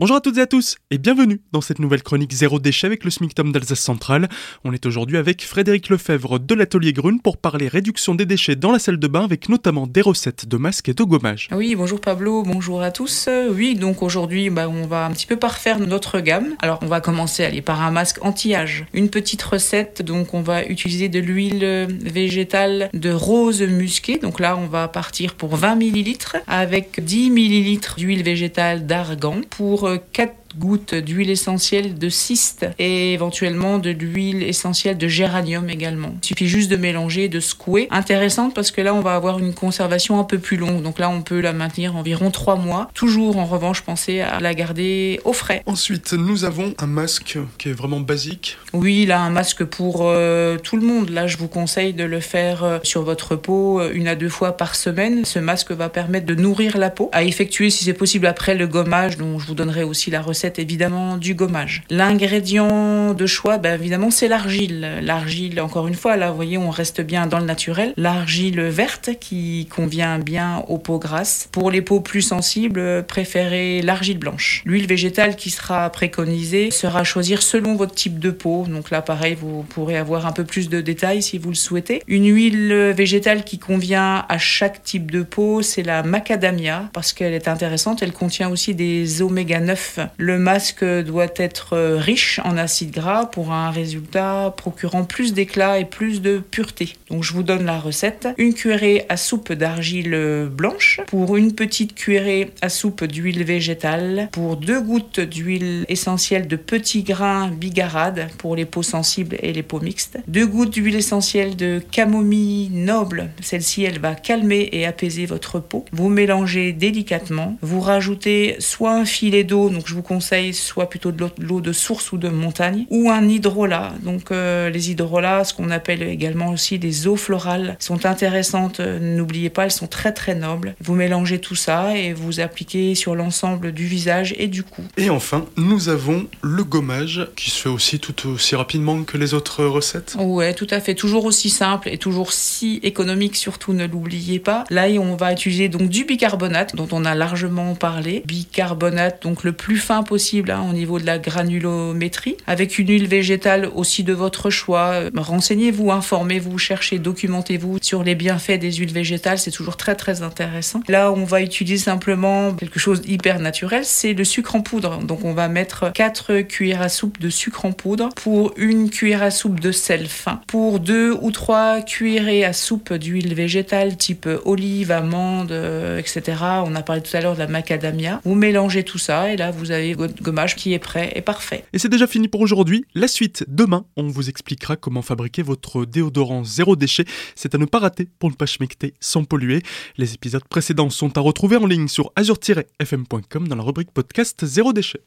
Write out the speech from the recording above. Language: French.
Bonjour à toutes et à tous et bienvenue dans cette nouvelle chronique Zéro déchet avec le SMICTOM d'Alsace Centrale. On est aujourd'hui avec Frédéric Lefebvre de l'atelier Grune pour parler réduction des déchets dans la salle de bain avec notamment des recettes de masques et de gommage. Oui, bonjour Pablo, bonjour à tous. Oui, donc aujourd'hui bah, on va un petit peu parfaire notre gamme. Alors on va commencer aller par un masque anti-âge. Une petite recette, donc on va utiliser de l'huile végétale de rose musquée. Donc là on va partir pour 20 ml avec 10 ml d'huile végétale d'argan pour 4 gouttes d'huile essentielle de cyste et éventuellement de l'huile essentielle de géranium également. Il suffit juste de mélanger, de secouer. Intéressante parce que là on va avoir une conservation un peu plus longue. Donc là on peut la maintenir environ 3 mois. Toujours en revanche pensez à la garder au frais. Ensuite nous avons un masque qui est vraiment basique. Oui là un masque pour euh, tout le monde. Là je vous conseille de le faire euh, sur votre peau euh, une à deux fois par semaine. Ce masque va permettre de nourrir la peau. À effectuer si c'est possible après le gommage dont je vous donnerai aussi la recette évidemment du gommage. L'ingrédient de choix, ben, évidemment, c'est l'argile. L'argile, encore une fois, là, vous voyez, on reste bien dans le naturel. L'argile verte qui convient bien aux peaux grasses. Pour les peaux plus sensibles, préférez l'argile blanche. L'huile végétale qui sera préconisée sera à choisir selon votre type de peau. Donc là, pareil, vous pourrez avoir un peu plus de détails si vous le souhaitez. Une huile végétale qui convient à chaque type de peau, c'est la macadamia parce qu'elle est intéressante. Elle contient aussi des oméga 9. Le masque doit être euh, riche en acides gras pour un résultat procurant plus d'éclat et plus de pureté. Donc je vous donne la recette. Une cuillerée à soupe d'argile blanche pour une petite cuillerée à soupe d'huile végétale pour deux gouttes d'huile essentielle de petits grains bigarade pour les peaux sensibles et les peaux mixtes. Deux gouttes d'huile essentielle de camomille noble. Celle-ci, elle va calmer et apaiser votre peau. Vous mélangez délicatement. Vous rajoutez soit un filet d'eau, donc je vous conseille soit plutôt de l'eau de source ou de montagne, ou un hydrolat. Donc euh, les hydrolats, ce qu'on appelle également aussi des eaux florales, sont intéressantes. Euh, n'oubliez pas, elles sont très très nobles. Vous mélangez tout ça et vous appliquez sur l'ensemble du visage et du cou. Et enfin, nous avons le gommage qui se fait aussi tout aussi rapidement que les autres recettes. Ouais, tout à fait. Toujours aussi simple et toujours si économique, surtout ne l'oubliez pas. Là, on va utiliser donc du bicarbonate dont on a largement parlé. Bicarbonate, donc le plus fin possible hein, au niveau de la granulométrie, avec une huile végétale aussi de votre choix. Euh, renseignez-vous, informez-vous, cherchez, documentez-vous sur les bienfaits des huiles végétales, c'est toujours très très intéressant. Là, on va utiliser simplement quelque chose d'hyper naturel, c'est le sucre en poudre. Donc on va mettre 4 cuillères à soupe de sucre en poudre pour une cuillère à soupe de sel fin, pour 2 ou 3 cuillerées à soupe d'huile végétale type olive, amande, euh, etc. On a parlé tout à l'heure de la macadamia. Vous mélangez tout ça et là vous avez gommage qui est prêt et parfait. Et c'est déjà fini pour aujourd'hui. La suite demain, on vous expliquera comment fabriquer votre déodorant zéro déchet. C'est à ne pas rater pour ne pas schmecter sans polluer. Les épisodes précédents sont à retrouver en ligne sur azure-fm.com dans la rubrique podcast zéro déchet.